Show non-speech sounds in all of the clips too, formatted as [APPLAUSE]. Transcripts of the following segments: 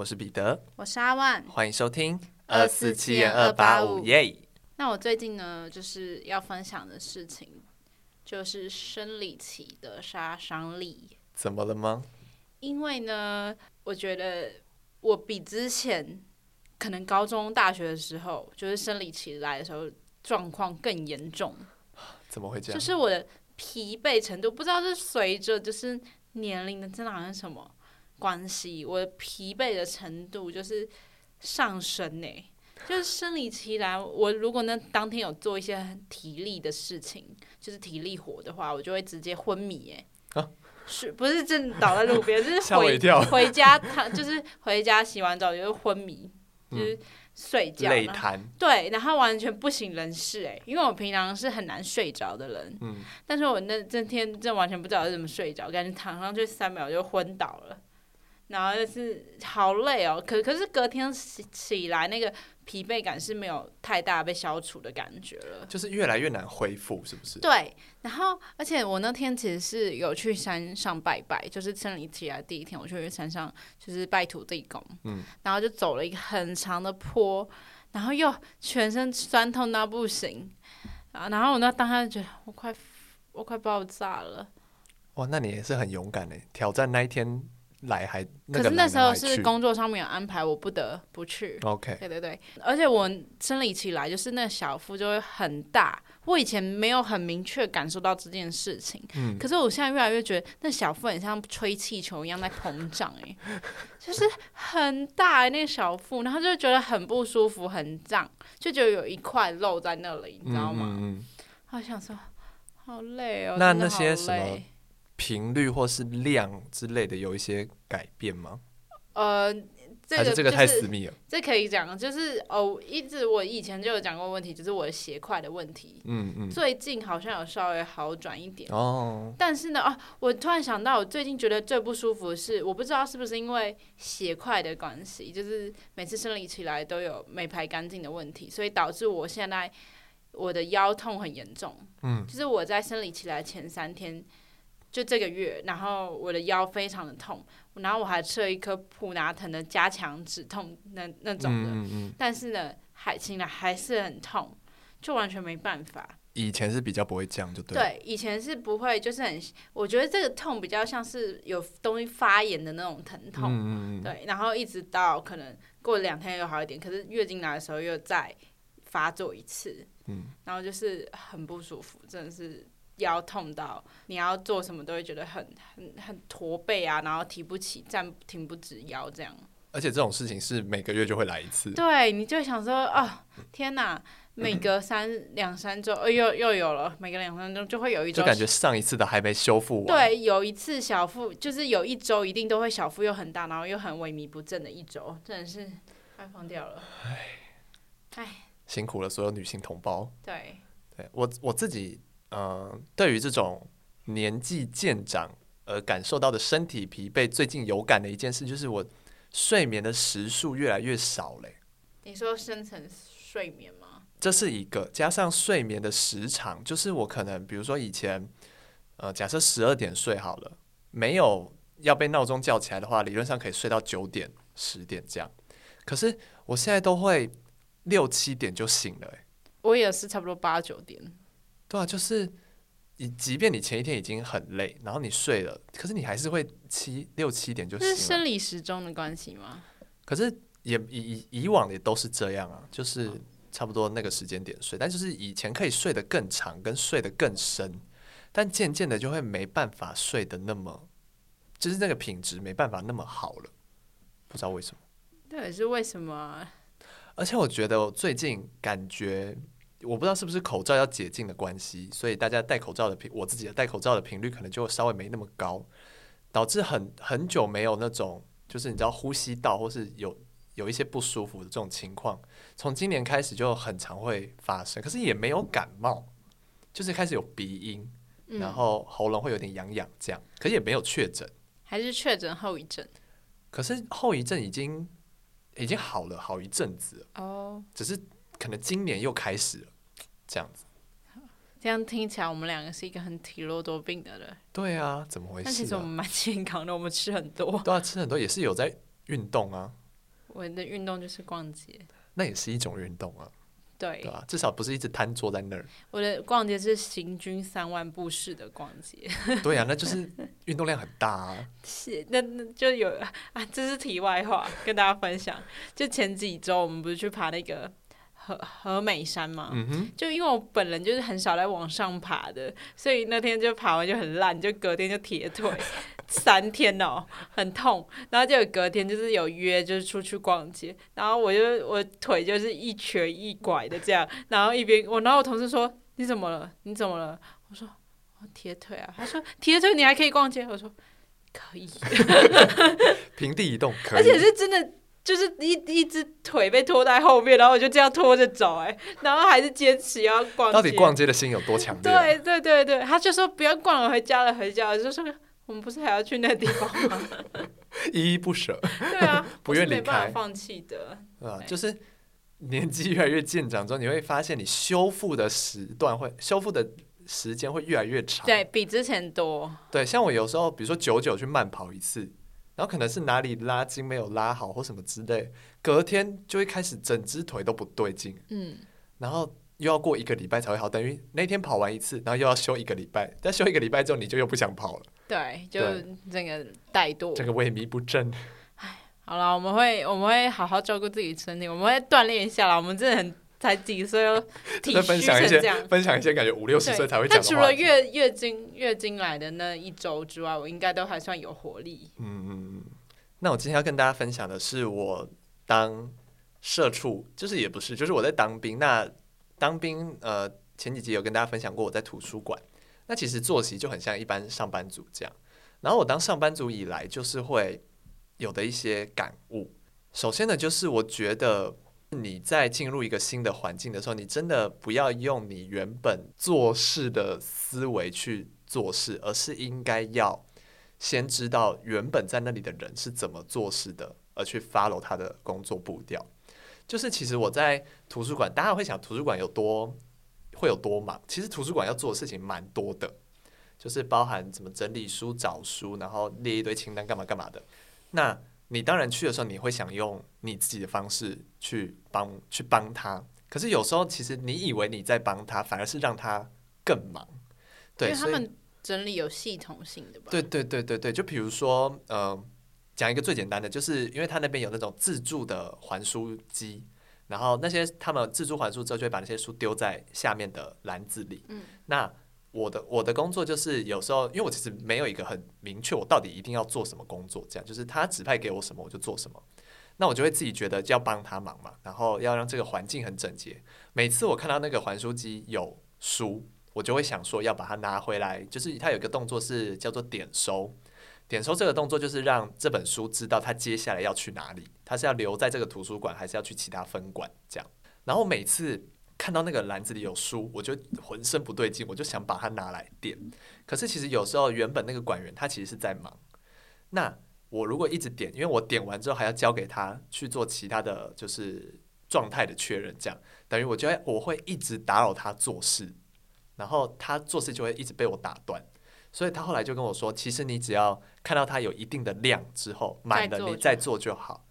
我是彼得，我是阿万，欢迎收听二四七点二八五耶。那我最近呢，就是要分享的事情，就是生理期的杀伤力。怎么了吗？因为呢，我觉得我比之前可能高中、大学的时候，就是生理期来的时候，状况更严重。[SNIFFS] 怎么会这样？就是我的疲惫程度，不知道是随着就是年龄的增长还是什么。关系，我的疲惫的程度就是上升呢。就是生理期来，我如果那当天有做一些很体力的事情，就是体力活的话，我就会直接昏迷哎。啊、是不是正倒在路边？就是 [LAUGHS] 回回家，他就是回家洗完澡就会昏迷，嗯、就是睡觉。累瘫。对，然后完全不省人事哎，因为我平常是很难睡着的人。嗯。但是我那这天真完全不知道是怎么睡着，感觉躺上去三秒就昏倒了。然后就是好累哦，可可是隔天起起来那个疲惫感是没有太大被消除的感觉了，就是越来越难恢复，是不是？对，然后而且我那天其实是有去山上拜拜，就是生理期来第一天，我就去山上就是拜土地公，嗯，然后就走了一个很长的坡，然后又全身酸痛到不行，啊，然后我那当下就觉得我快我快爆炸了，哇，那你也是很勇敢诶，挑战那一天。来还，可是那时候是工作上面有安排，我不得不去。OK，对对对，而且我生理期来就是那小腹就会很大，我以前没有很明确感受到这件事情，嗯，可是我现在越来越觉得那小腹很像吹气球一样在膨胀，哎，就是很大那个小腹，然后就觉得很不舒服，很胀，就觉得有一块肉在那里，你知道吗？嗯，嗯，好想说，好累哦，那那些什么？频率或是量之类的有一些改变吗？呃，这个、这个太私密了。这可以讲，就是哦，一直我以前就有讲过问题，就是我的血块的问题。嗯嗯。最近好像有稍微好转一点哦。但是呢，啊，我突然想到，我最近觉得最不舒服的是，我不知道是不是因为血块的关系，就是每次生理起来都有没排干净的问题，所以导致我现在我的腰痛很严重。嗯。就是我在生理起来前三天。就这个月，然后我的腰非常的痛，然后我还吃了一颗普拿疼的加强止痛那那种的，嗯嗯、但是呢，还醒来还是很痛，就完全没办法。以前是比较不会这样，就对。对，以前是不会，就是很，我觉得这个痛比较像是有东西发炎的那种疼痛，嗯、对，然后一直到可能过两天又好一点，可是月经来的时候又再发作一次，嗯、然后就是很不舒服，真的是。腰痛到你要做什么都会觉得很很很驼背啊，然后提不起，站挺不直腰这样。而且这种事情是每个月就会来一次。对，你就想说哦，天哪，每隔三两三周，哎又又有了，每隔两三周就会有一周，就感觉上一次的还没修复完。对，有一次小腹就是有一周一定都会小腹又很大，然后又很萎靡不振的一周，真的是快疯掉了。唉，唉，辛苦了所有女性同胞。对，对我我自己。嗯、呃，对于这种年纪渐长而感受到的身体疲惫，最近有感的一件事就是我睡眠的时数越来越少嘞。你说深层睡眠吗？这是一个，加上睡眠的时长，就是我可能比如说以前，呃，假设十二点睡好了，没有要被闹钟叫起来的话，理论上可以睡到九点、十点这样。可是我现在都会六七点就醒了，哎，我也是差不多八九点。对啊，就是你，即便你前一天已经很累，然后你睡了，可是你还是会七六七点就醒了。是生理时钟的关系吗？可是也以以往也都是这样啊，就是差不多那个时间点睡，但就是以前可以睡得更长，跟睡得更深，但渐渐的就会没办法睡得那么，就是那个品质没办法那么好了，不知道为什么。到底是为什么？而且我觉得我最近感觉。我不知道是不是口罩要解禁的关系，所以大家戴口罩的频，我自己的戴口罩的频率可能就稍微没那么高，导致很很久没有那种就是你知道呼吸道或是有有一些不舒服的这种情况，从今年开始就很常会发生，可是也没有感冒，就是开始有鼻音，然后喉咙会有点痒痒这样，可是也没有确诊，还是确诊后遗症，可是后遗症已经已经好了好一阵子哦，只是。可能今年又开始了，这样子。这样听起来，我们两个是一个很体弱多病的人。对啊，怎么回事啊？但其实我们蛮健康的，我们吃很多。对啊，吃很多也是有在运动啊。我的运动就是逛街，那也是一种运动啊。对，对啊，至少不是一直瘫坐在那儿。我的逛街是行军三万步式的逛街。对啊，那就是运动量很大啊。[LAUGHS] 是，那那就有啊，这是题外话，跟大家分享。就前几周我们不是去爬那个和和美山嘛？嗯。就因为我本人就是很少来往上爬的，所以那天就爬完就很烂，就隔天就铁腿。[LAUGHS] 三天哦、喔，很痛，然后就有隔天就是有约，就是出去逛街，然后我就我腿就是一瘸一拐的这样，然后一边我，然后我同事说你怎么了？你怎么了？我说我铁腿啊，他说铁腿你还可以逛街？我说可以，平地移动可以，[LAUGHS] 而且是真的就是一一只腿被拖在后面，然后我就这样拖着走，哎，然后还是坚持要逛街。到底逛街的心有多强烈？对对对对，他就说不要逛了，回家了，回家了，就说。我们不是还要去那个地方吗？[LAUGHS] 依依不舍。对啊，[LAUGHS] 不愿离开，没办法放弃的。啊，就是年纪越来越渐长之后，你会发现你修复的时段会修复的时间会越来越长，对，比之前多。对，像我有时候，比如说久久去慢跑一次，然后可能是哪里拉筋没有拉好或什么之类，隔天就会开始整只腿都不对劲。嗯，然后。又要过一个礼拜才会好，等于那天跑完一次，然后又要休一个礼拜。但休一个礼拜之后，你就又不想跑了。对，就这个怠惰，这个萎靡不振。唉，好了，我们会我们会好好照顾自己身体，我们会锻炼一下啦。我们真的很才几岁哦，[LAUGHS] 体分享一些。分享一些感觉五六十岁才会讲的话。但除了月月经月经来的那一周之外，我应该都还算有活力。嗯嗯嗯。那我今天要跟大家分享的是，我当社畜，就是也不是，就是我在当兵那。当兵，呃，前几集有跟大家分享过我在图书馆。那其实作息就很像一般上班族这样。然后我当上班族以来，就是会有的一些感悟。首先呢，就是我觉得你在进入一个新的环境的时候，你真的不要用你原本做事的思维去做事，而是应该要先知道原本在那里的人是怎么做事的，而去 follow 他的工作步调。就是其实我在图书馆，大家会想图书馆有多会有多忙？其实图书馆要做的事情蛮多的，就是包含怎么整理书、找书，然后列一堆清单干嘛干嘛的。那你当然去的时候，你会想用你自己的方式去帮去帮他。可是有时候，其实你以为你在帮他，反而是让他更忙。对，因为他们整理有系统性的吧？对对对对对，就比如说，嗯、呃。讲一个最简单的，就是因为他那边有那种自助的还书机，然后那些他们自助还书之后，就会把那些书丢在下面的篮子里。嗯，那我的我的工作就是有时候，因为我其实没有一个很明确，我到底一定要做什么工作，这样就是他指派给我什么我就做什么。那我就会自己觉得就要帮他忙嘛，然后要让这个环境很整洁。每次我看到那个还书机有书，我就会想说要把它拿回来，就是他有一个动作是叫做点收。点收这个动作就是让这本书知道他接下来要去哪里，他是要留在这个图书馆，还是要去其他分馆这样。然后每次看到那个篮子里有书，我就浑身不对劲，我就想把它拿来点。可是其实有时候原本那个管员他其实是在忙。那我如果一直点，因为我点完之后还要交给他去做其他的就是状态的确认，这样等于我觉得我会一直打扰他做事，然后他做事就会一直被我打断。所以他后来就跟我说：“其实你只要看到它有一定的量之后满了，你再做就好。”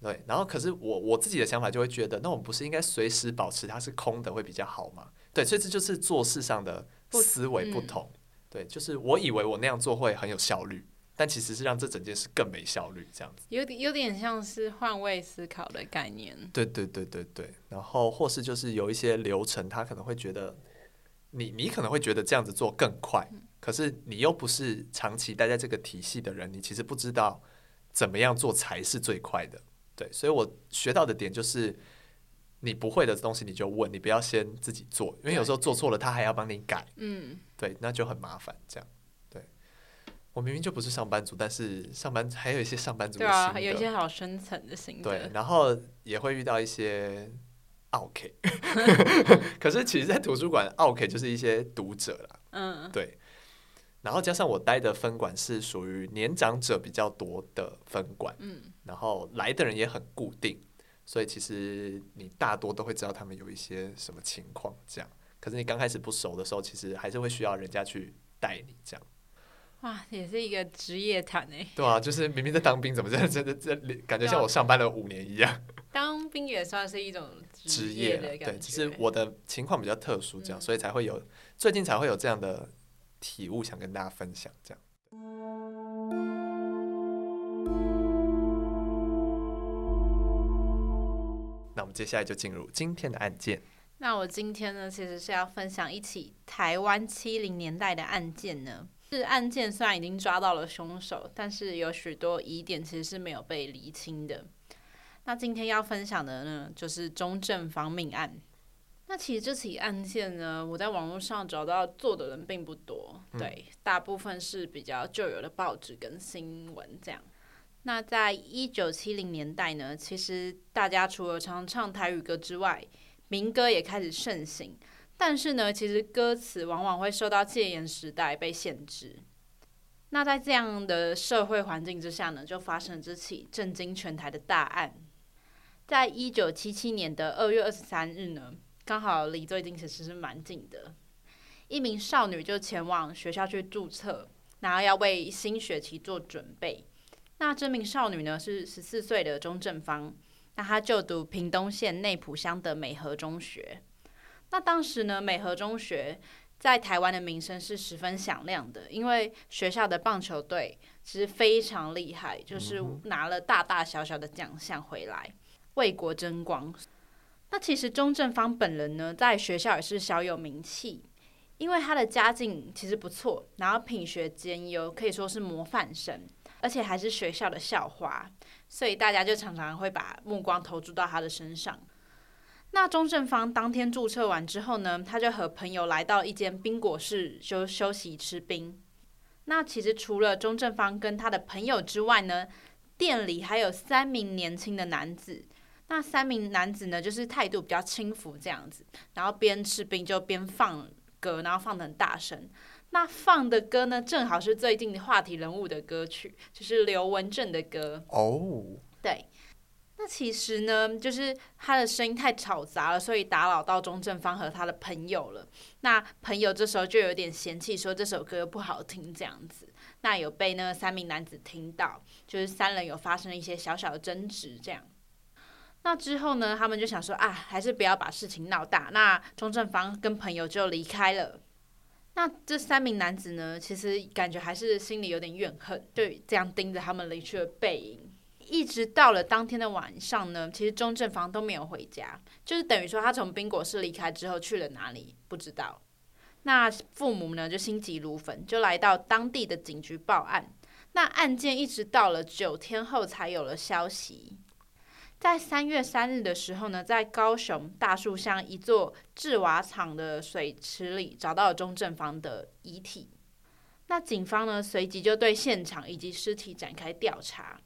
对。然后可是我我自己的想法就会觉得，那我们不是应该随时保持它是空的会比较好吗？对，所以这就是做事上的思维不同。对，就是我以为我那样做会很有效率，但其实是让这整件事更没效率，这样子。有点有点像是换位思考的概念。对对对对对。然后或是就是有一些流程，他可能会觉得你你可能会觉得这样子做更快。可是你又不是长期待在这个体系的人，你其实不知道怎么样做才是最快的。对，所以我学到的点就是，你不会的东西你就问，你不要先自己做，因为有时候做错了，他还要帮你改。嗯，对，那就很麻烦。这样，对，我明明就不是上班族，但是上班还有一些上班族。对啊，有一些好深层的心。对，然后也会遇到一些奥 K，，[LAUGHS] 可是其实，在图书馆奥 K 就是一些读者啦。嗯，对。然后加上我待的分馆是属于年长者比较多的分馆，嗯，然后来的人也很固定，所以其实你大多都会知道他们有一些什么情况这样。可是你刚开始不熟的时候，其实还是会需要人家去带你这样。哇，也是一个职业谈诶。对啊，就是明明在当兵，怎么真的真的真的感觉像我上班了五年一样。[LAUGHS] 当兵也算是一种职业。对，只是我的情况比较特殊，这样，嗯、所以才会有最近才会有这样的体悟，想跟大家分享这样。那我们接下来就进入今天的案件。那我今天呢，其实是要分享一起台湾七零年代的案件呢。是案件虽然已经抓到了凶手，但是有许多疑点其实是没有被厘清的。那今天要分享的呢，就是中正方命案。那其实这起案件呢，我在网络上找到做的人并不多，对，大部分是比较旧有的报纸跟新闻这样。那在一九七零年代呢，其实大家除了常唱台语歌之外，民歌也开始盛行，但是呢，其实歌词往往会受到戒严时代被限制。那在这样的社会环境之下呢，就发生了这起震惊全台的大案。在一九七七年的二月二十三日呢，刚好离最近其实是蛮近的，一名少女就前往学校去注册，然后要为新学期做准备。那这名少女呢，是十四岁的钟正芳。那她就读屏东县内埔乡的美和中学。那当时呢，美和中学在台湾的名声是十分响亮的，因为学校的棒球队其实非常厉害，就是拿了大大小小的奖项回来，为国争光。那其实钟正芳本人呢，在学校也是小有名气，因为他的家境其实不错，然后品学兼优，可以说是模范生，而且还是学校的校花。所以大家就常常会把目光投注到他的身上。那钟正方当天注册完之后呢，他就和朋友来到一间冰果室休休息吃冰。那其实除了钟正方跟他的朋友之外呢，店里还有三名年轻的男子。那三名男子呢，就是态度比较轻浮这样子，然后边吃冰就边放歌，然后放得很大声。那放的歌呢，正好是最近的话题人物的歌曲，就是刘文正的歌。哦，oh. 对。那其实呢，就是他的声音太吵杂了，所以打扰到钟正方和他的朋友了。那朋友这时候就有点嫌弃，说这首歌不好听这样子。那有被那三名男子听到，就是三人有发生了一些小小的争执这样。那之后呢，他们就想说啊，还是不要把事情闹大。那钟正方跟朋友就离开了。那这三名男子呢，其实感觉还是心里有点怨恨，对，这样盯着他们离去的背影，一直到了当天的晚上呢，其实钟正房都没有回家，就是等于说他从冰果室离开之后去了哪里不知道。那父母呢就心急如焚，就来到当地的警局报案。那案件一直到了九天后才有了消息。在三月三日的时候呢，在高雄大树乡一座制瓦厂的水池里找到了钟正芳的遗体。那警方呢，随即就对现场以及尸体展开调查。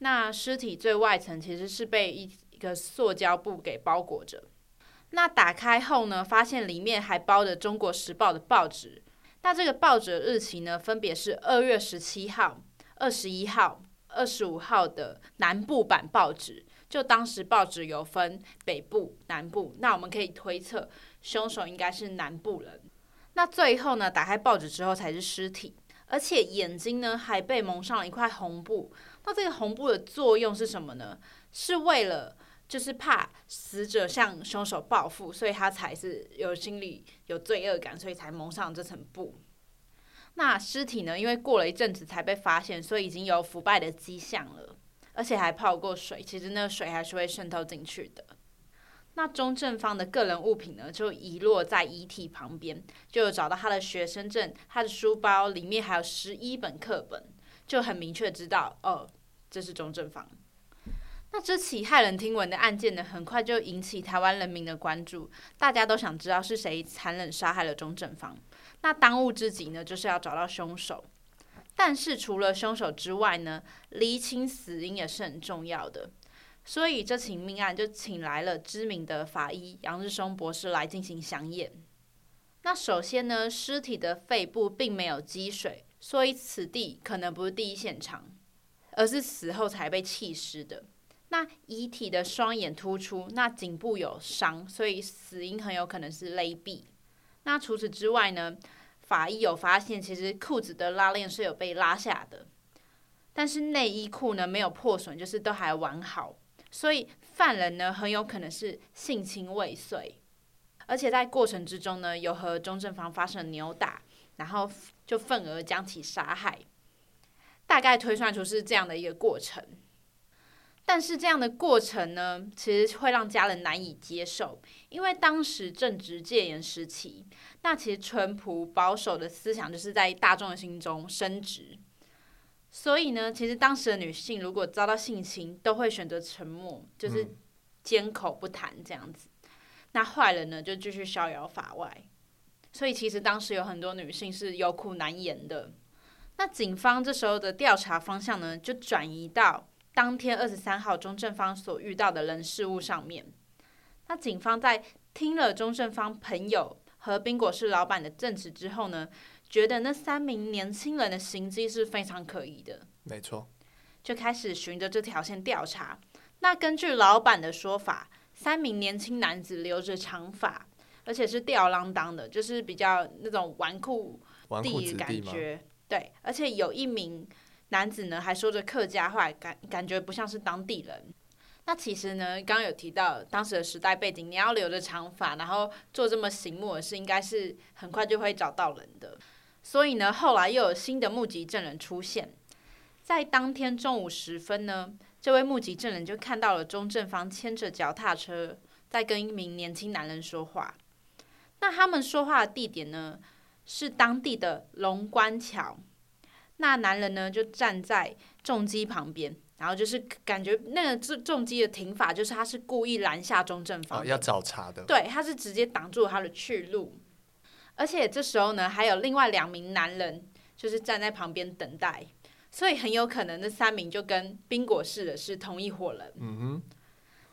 那尸体最外层其实是被一一个塑胶布给包裹着。那打开后呢，发现里面还包着《中国时报》的报纸。那这个报纸的日期呢，分别是二月十七号、二十一号、二十五号的南部版报纸。就当时报纸有分北部、南部，那我们可以推测凶手应该是南部人。那最后呢，打开报纸之后才是尸体，而且眼睛呢还被蒙上了一块红布。那这个红布的作用是什么呢？是为了就是怕死者向凶手报复，所以他才是有心里有罪恶感，所以才蒙上这层布。那尸体呢，因为过了一阵子才被发现，所以已经有腐败的迹象了。而且还泡过水，其实那个水还是会渗透进去的。那钟正方的个人物品呢，就遗落在遗体旁边，就有找到他的学生证，他的书包里面还有十一本课本，就很明确知道，哦，这是钟正方。那这起骇人听闻的案件呢，很快就引起台湾人民的关注，大家都想知道是谁残忍杀害了钟正方。那当务之急呢，就是要找到凶手。但是除了凶手之外呢，厘清死因也是很重要的。所以这起命案就请来了知名的法医杨日松博士来进行详验。那首先呢，尸体的肺部并没有积水，所以此地可能不是第一现场，而是死后才被弃尸的。那遗体的双眼突出，那颈部有伤，所以死因很有可能是勒毙。那除此之外呢，法医有发现，其实裤子的拉链是有被拉下的，但是内衣裤呢没有破损，就是都还完好，所以犯人呢很有可能是性侵未遂，而且在过程之中呢有和钟正方发生扭打，然后就愤而将其杀害，大概推算出是这样的一个过程。但是这样的过程呢，其实会让家人难以接受，因为当时正值戒严时期，那其实淳朴保守的思想就是在大众的心中升值，所以呢，其实当时的女性如果遭到性侵，都会选择沉默，就是缄口不谈这样子。嗯、那坏人呢，就继续逍遥法外。所以其实当时有很多女性是有苦难言的。那警方这时候的调查方向呢，就转移到。当天二十三号，钟正方所遇到的人事物上面，那警方在听了钟正方朋友和宾果室老板的证词之后呢，觉得那三名年轻人的行迹是非常可疑的。没错，就开始循着这条线调查。那根据老板的说法，三名年轻男子留着长发，而且是吊儿郎当的，就是比较那种纨绔弟的感觉。对，而且有一名。男子呢还说着客家话，感感觉不像是当地人。那其实呢，刚刚有提到当时的时代背景，你要留着长发，然后做这么醒目的事，应该是很快就会找到人的。所以呢，后来又有新的目击证人出现，在当天中午时分呢，这位目击证人就看到了钟正方牵着脚踏车在跟一名年轻男人说话。那他们说话的地点呢，是当地的龙关桥。那男人呢，就站在重机旁边，然后就是感觉那个重重机的停法，就是他是故意拦下中正方，哦，要找茬的。对，他是直接挡住他的去路，而且这时候呢，还有另外两名男人就是站在旁边等待，所以很有可能那三名就跟冰果室的是同一伙人。嗯哼。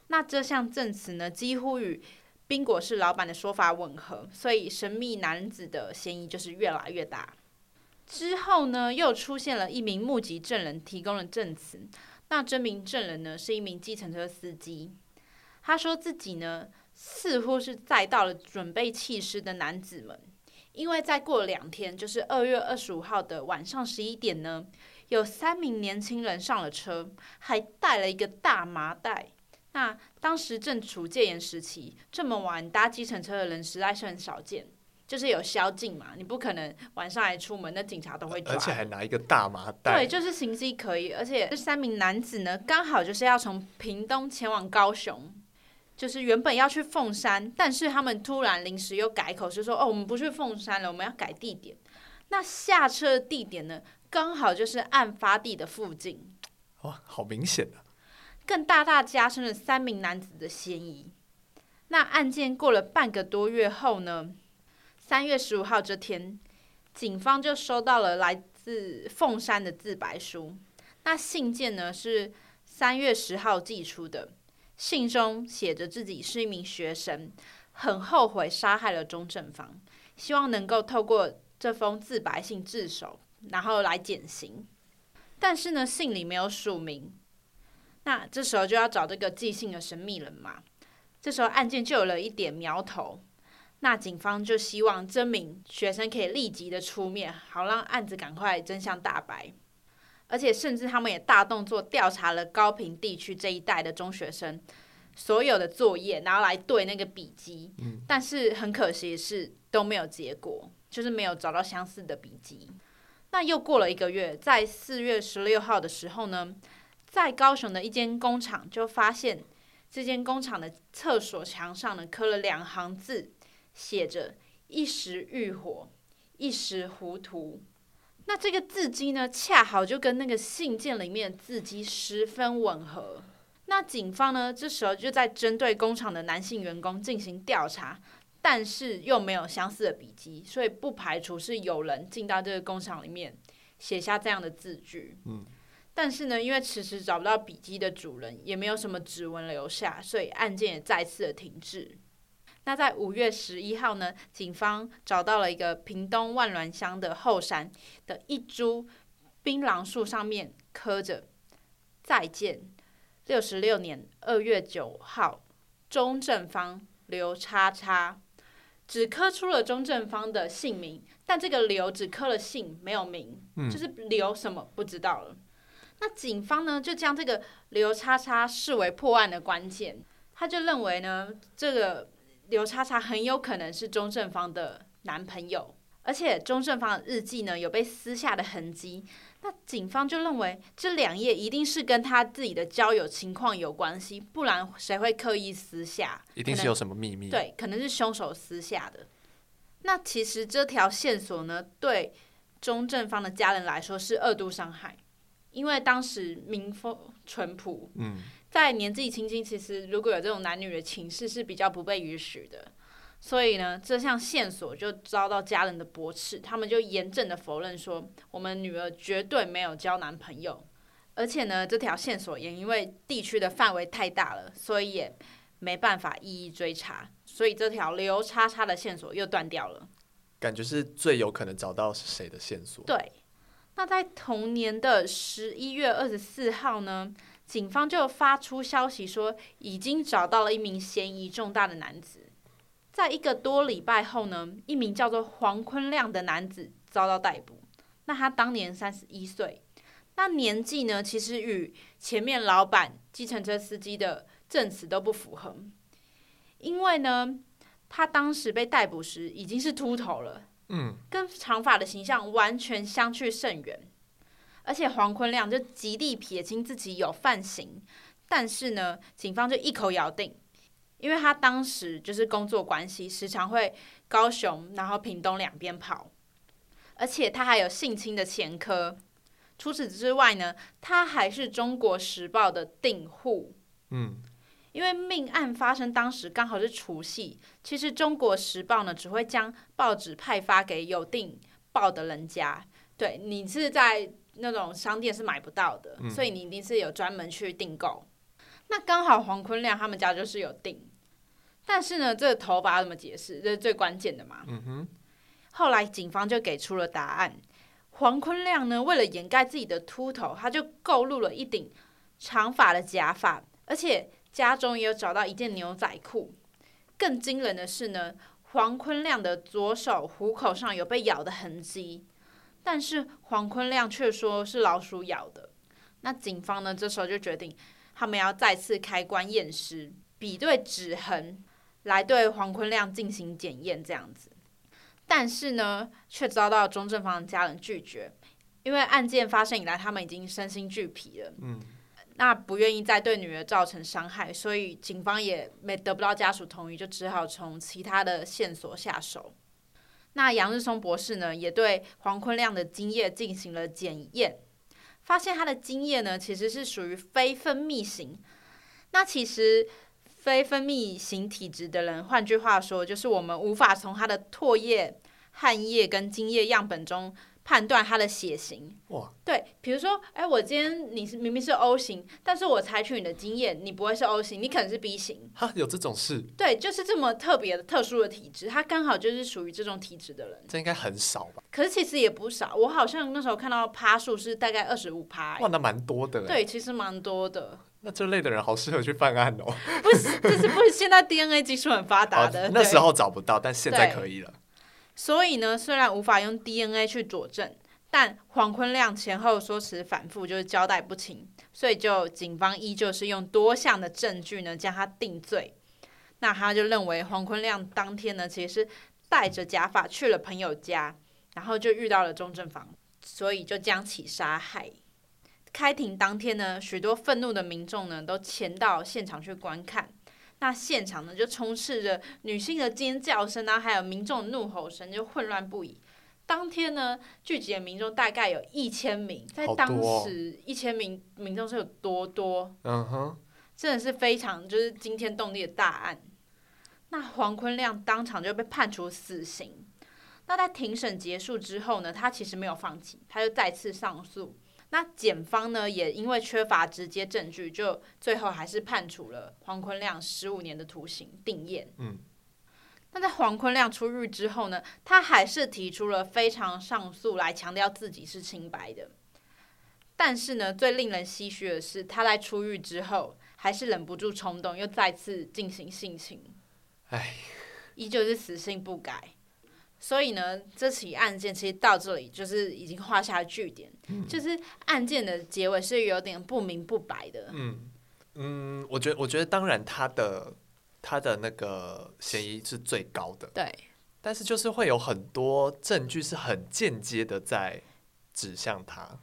那这项证词呢，几乎与宾果室老板的说法吻合，所以神秘男子的嫌疑就是越来越大。之后呢，又出现了一名目击证人提供了证词。那这名证人呢，是一名计程车司机。他说自己呢，似乎是载到了准备弃尸的男子们，因为再过两天，就是二月二十五号的晚上十一点呢，有三名年轻人上了车，还带了一个大麻袋。那当时正处戒严时期，这么晚搭计程车的人实在是很少见。就是有宵禁嘛，你不可能晚上还出门，那警察都会抓。而且还拿一个大麻袋。对，就是行迹可疑，而且这三名男子呢，刚好就是要从屏东前往高雄，就是原本要去凤山，但是他们突然临时又改口，是说哦，我们不去凤山了，我们要改地点。那下车的地点呢，刚好就是案发地的附近。哇，好明显啊！更大大加深了三名男子的嫌疑。那案件过了半个多月后呢？三月十五号这天，警方就收到了来自凤山的自白书。那信件呢是三月十号寄出的，信中写着自己是一名学生，很后悔杀害了钟正芳，希望能够透过这封自白信自首，然后来减刑。但是呢，信里没有署名。那这时候就要找这个寄信的神秘人嘛。这时候案件就有了一点苗头。那警方就希望这名学生可以立即的出面，好让案子赶快真相大白。而且甚至他们也大动作调查了高屏地区这一带的中学生所有的作业，然后来对那个笔记。嗯。但是很可惜的是都没有结果，就是没有找到相似的笔记。那又过了一个月，在四月十六号的时候呢，在高雄的一间工厂就发现这间工厂的厕所墙上呢刻了两行字。写着“一时欲火，一时糊涂”，那这个字迹呢，恰好就跟那个信件里面的字迹十分吻合。那警方呢，这时候就在针对工厂的男性员工进行调查，但是又没有相似的笔迹，所以不排除是有人进到这个工厂里面写下这样的字句。嗯，但是呢，因为迟迟找不到笔迹的主人，也没有什么指纹留下，所以案件也再次的停滞。那在五月十一号呢，警方找到了一个屏东万峦乡的后山的一株槟榔树，上面刻着“再见，六十六年二月九号，钟正方刘叉叉”。只刻出了钟正方的姓名，但这个刘只刻了姓，没有名，嗯、就是刘什么不知道了。那警方呢，就将这个刘叉叉视为破案的关键，他就认为呢，这个刘叉叉很有可能是钟正方的男朋友，而且钟正方的日记呢有被撕下的痕迹。那警方就认为这两页一定是跟他自己的交友情况有关系，不然谁会刻意撕下？一定是有什么秘密。对，可能是凶手撕下的。那其实这条线索呢，对钟正方的家人来说是二度伤害，因为当时民风淳朴，嗯，在年纪轻轻，其实如果有这种男女的情事是比较不被允许的。所以呢，这项线索就遭到家人的驳斥，他们就严正的否认说，我们女儿绝对没有交男朋友，而且呢，这条线索也因为地区的范围太大了，所以也没办法一一追查，所以这条刘叉叉的线索又断掉了。感觉是最有可能找到是谁的线索。对，那在同年的十一月二十四号呢，警方就发出消息说，已经找到了一名嫌疑重大的男子。在一个多礼拜后呢，一名叫做黄坤亮的男子遭到逮捕。那他当年三十一岁，那年纪呢，其实与前面老板计程车司机的证词都不符合。因为呢，他当时被逮捕时已经是秃头了，嗯，跟长发的形象完全相去甚远。而且黄坤亮就极力撇清自己有犯行，但是呢，警方就一口咬定。因为他当时就是工作关系，时常会高雄然后屏东两边跑，而且他还有性侵的前科。除此之外呢，他还是中国时报的订户。嗯，因为命案发生当时刚好是除夕，其实中国时报呢只会将报纸派发给有订报的人家。对，你是在那种商店是买不到的，嗯，所以你一定是有专门去订购。那刚好黄坤亮他们家就是有订，但是呢，这个头发怎么解释？这是最关键的嘛。嗯哼。后来警方就给出了答案。黄坤亮呢，为了掩盖自己的秃头，他就购入了一顶长发的假发，而且家中也有找到一件牛仔裤。更惊人的是呢，黄坤亮的左手虎口上有被咬的痕迹，但是黄坤亮却说是老鼠咬的。那警方呢，这时候就决定。他们要再次开棺验尸，比对指痕，来对黄坤亮进行检验，这样子。但是呢，却遭到钟正方的家人拒绝，因为案件发生以来，他们已经身心俱疲了。嗯，那不愿意再对女儿造成伤害，所以警方也没得不到家属同意，就只好从其他的线索下手。那杨日松博士呢，也对黄坤亮的精液进行了检验。发现他的精液呢，其实是属于非分泌型。那其实非分泌型体质的人，换句话说，就是我们无法从他的唾液、汗液跟精液样本中。判断他的血型哇，对，比如说，哎，我今天你是明明是 O 型，但是我采取你的经验，你不会是 O 型，你可能是 B 型。哈，有这种事？对，就是这么特别的、特殊的体质，他刚好就是属于这种体质的人。这应该很少吧？可是其实也不少，我好像那时候看到趴数是大概二十五趴。哇，那蛮多的。对，其实蛮多的。那这类的人好适合去犯案哦。不是，就是不是现在 DNA 技术很发达的，那时候找不到，但现在可以了。所以呢，虽然无法用 DNA 去佐证，但黄坤亮前后说辞反复，就是交代不清，所以就警方依旧是用多项的证据呢将他定罪。那他就认为黄坤亮当天呢其实是带着假发去了朋友家，然后就遇到了钟正房，所以就将其杀害。开庭当天呢，许多愤怒的民众呢都前到现场去观看。那现场呢，就充斥着女性的尖叫声啊，还有民众怒吼声，就混乱不已。当天呢，聚集的民众大概有一千名，在当时一千名民众是有多多？嗯哼，真的是非常就是惊天动地的大案。那黄坤亮当场就被判处死刑。那在庭审结束之后呢，他其实没有放弃，他就再次上诉。那检方呢，也因为缺乏直接证据，就最后还是判处了黄坤亮十五年的徒刑定谳。嗯，那在黄坤亮出狱之后呢，他还是提出了非常上诉来强调自己是清白的。但是呢，最令人唏嘘的是，他在出狱之后还是忍不住冲动，又再次进行性侵。哎，依旧是死性不改。所以呢，这起案件其实到这里就是已经画下句点，嗯、就是案件的结尾是有点不明不白的。嗯嗯，我觉得我觉得当然他的他的那个嫌疑是最高的，对。但是就是会有很多证据是很间接的在指向他。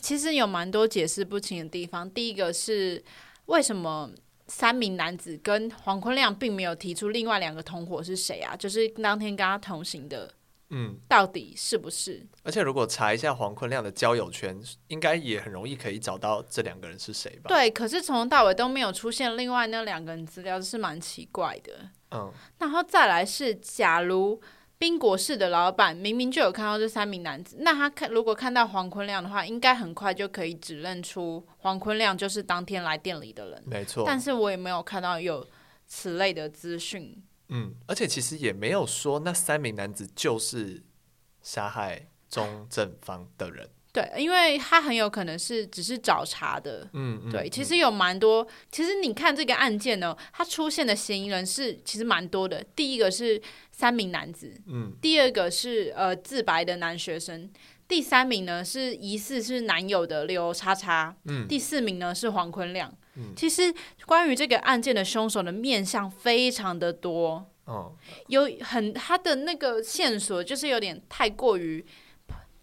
其实有蛮多解释不清的地方。第一个是为什么？三名男子跟黄坤亮并没有提出另外两个同伙是谁啊？就是当天跟他同行的，嗯，到底是不是？而且如果查一下黄坤亮的交友圈，应该也很容易可以找到这两个人是谁吧？对，可是从头到尾都没有出现另外那两个人资料，是蛮奇怪的。嗯，然后再来是，假如。宾果室的老板明明就有看到这三名男子，那他看如果看到黄坤亮的话，应该很快就可以指认出黄坤亮就是当天来店里的人。没错，但是我也没有看到有此类的资讯。嗯，而且其实也没有说那三名男子就是杀害钟正方的人。对，因为他很有可能是只是找茬的。嗯，嗯对，其实有蛮多。其实你看这个案件呢，他出现的嫌疑人是其实蛮多的。第一个是三名男子，嗯，第二个是呃自白的男学生，第三名呢是疑似是男友的刘叉叉，嗯，第四名呢是黄坤亮。嗯，其实关于这个案件的凶手的面相非常的多。哦，有很他的那个线索就是有点太过于。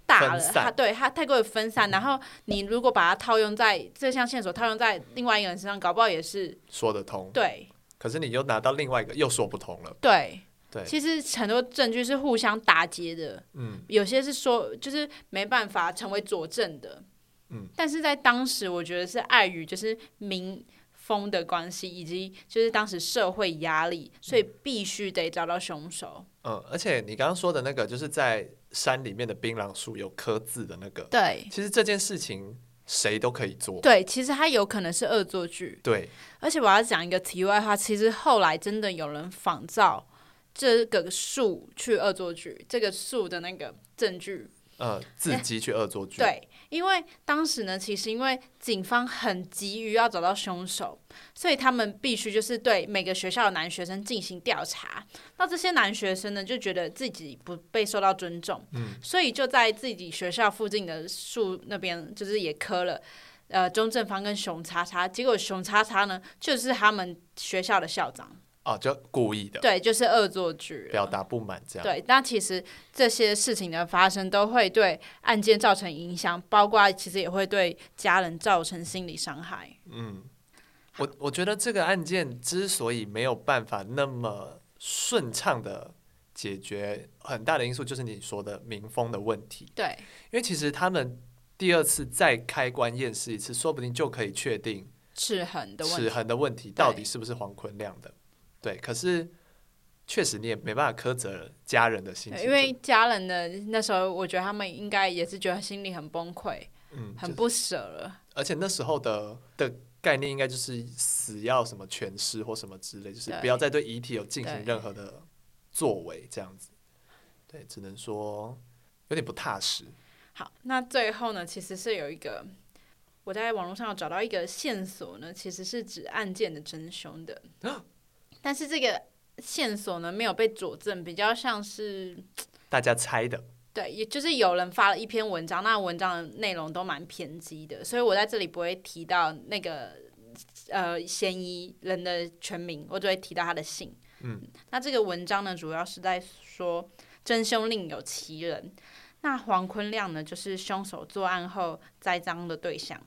大了，他对他太过于分散，然后你如果把它套用在这项线索套用在另外一个人身上，搞不好也是说得通。对，可是你又拿到另外一个又说不通了。对对，其实很多证据是互相打结的，嗯，有些是说就是没办法成为佐证的，嗯，但是在当时我觉得是碍于就是民风的关系，以及就是当时社会压力，所以必须得找到凶手。嗯，而且你刚刚说的那个就是在。山里面的槟榔树有刻字的那个，对，其实这件事情谁都可以做，对，其实它有可能是恶作剧，对，而且我要讲一个题外话，其实后来真的有人仿造这个树去恶作剧，这个树的那个证据。呃，自己去恶作剧。对，因为当时呢，其实因为警方很急于要找到凶手，所以他们必须就是对每个学校的男学生进行调查。那这些男学生呢，就觉得自己不被受到尊重，嗯，所以就在自己学校附近的树那边，就是也磕了呃钟正方跟熊叉叉。结果熊叉叉呢，就是他们学校的校长。哦，就故意的，对，就是恶作剧，表达不满这样。对，那其实这些事情的发生都会对案件造成影响，包括其实也会对家人造成心理伤害。嗯，我我觉得这个案件之所以没有办法那么顺畅的解决，很大的因素就是你说的民风的问题。对，因为其实他们第二次再开棺验尸一次，说不定就可以确定齿痕的齿痕的问题到底是不是黄坤亮的。对，可是确实你也没办法苛责家人的心情，因为家人的那时候，我觉得他们应该也是觉得心里很崩溃，嗯，很不舍了。而且那时候的的概念应该就是死要什么全尸或什么之类，就是不要再对遗体有进行任何的作为，这样子。对，只能说有点不踏实。好，那最后呢，其实是有一个我在网络上找到一个线索呢，其实是指案件的真凶的。但是这个线索呢，没有被佐证，比较像是 [TSK] 大家猜的。对，也就是有人发了一篇文章，那文章的内容都蛮偏激的，所以我在这里不会提到那个呃嫌疑人的全名，我只会提到他的姓。嗯，那这个文章呢，主要是在说真凶另有其人，那黄坤亮呢，就是凶手作案后栽赃的对象。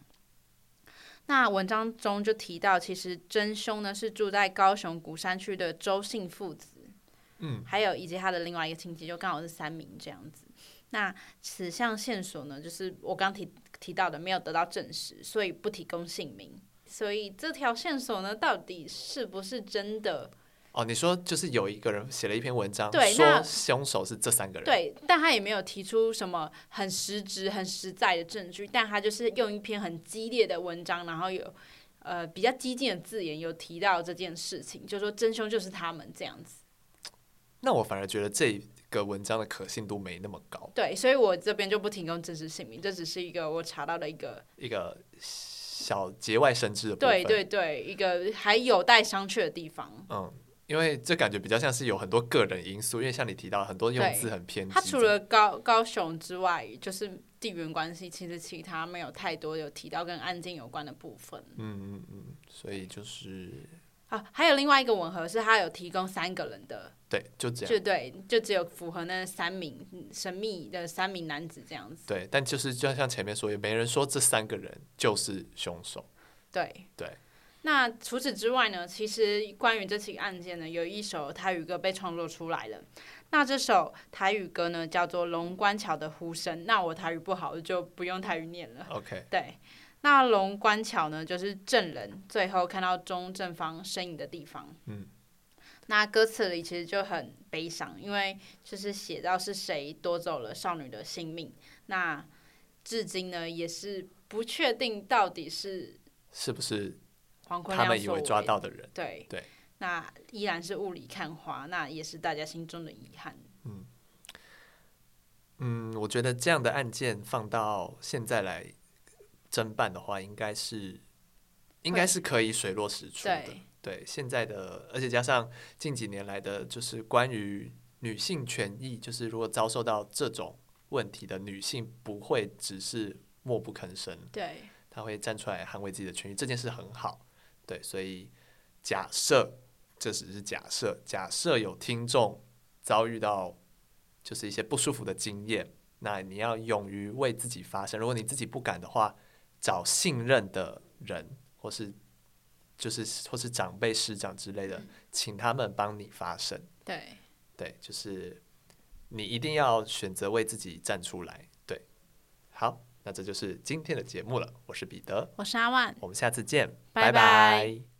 那文章中就提到，其实真凶呢是住在高雄古山区的周姓父子，嗯，还有以及他的另外一个亲戚，就刚好是三名这样子。那此项线索呢，就是我刚提提到的，没有得到证实，所以不提供姓名。所以这条线索呢，到底是不是真的？哦，你说就是有一个人写了一篇文章，对，说凶手是这三个人，对，但他也没有提出什么很实质、很实在的证据，但他就是用一篇很激烈的文章，然后有呃比较激进的字眼，有提到这件事情，就说真凶就是他们这样子。那我反而觉得这个文章的可信度没那么高，对，所以我这边就不提供真实姓名，这只是一个我查到的一个一个小节外生枝的部分，对对对，一个还有待商榷的地方，嗯。因为这感觉比较像是有很多个人因素，因为像你提到很多用字很偏激。他除了高高雄之外，就是地缘关系，其实其他没有太多有提到跟案件有关的部分。嗯嗯嗯，所以就是啊，还有另外一个吻合是，他有提供三个人的，对，就这样，就对，就只有符合那三名神秘的三名男子这样子。对，但就是就像前面说，也没人说这三个人就是凶手。对对。那除此之外呢？其实关于这起案件呢，有一首台语歌被创作出来了。那这首台语歌呢，叫做《龙关桥的呼声》。那我台语不好，就不用台语念了。OK。[LAUGHS] 对，那龙关桥呢，就是证人最后看到钟正方身影的地方。嗯。那歌词里其实就很悲伤，因为就是写到是谁夺走了少女的性命。那至今呢，也是不确定到底是是不是。他们以为抓到的人，对对，那依然是雾里看花，那也是大家心中的遗憾。嗯嗯，我觉得这样的案件放到现在来侦办的话，应该是应该是可以水落石出的。对，对，现在的，而且加上近几年来的，就是关于女性权益，就是如果遭受到这种问题的女性，不会只是默不吭声，对，她会站出来捍卫自己的权益，这件事很好。对，所以假设这只是假设，假设有听众遭遇到就是一些不舒服的经验，那你要勇于为自己发声。如果你自己不敢的话，找信任的人，或是就是或是长辈、师长之类的，请他们帮你发声。对，对，就是你一定要选择为自己站出来。对，好。那这就是今天的节目了。我是彼得，我是阿万，我们下次见，拜拜。拜拜。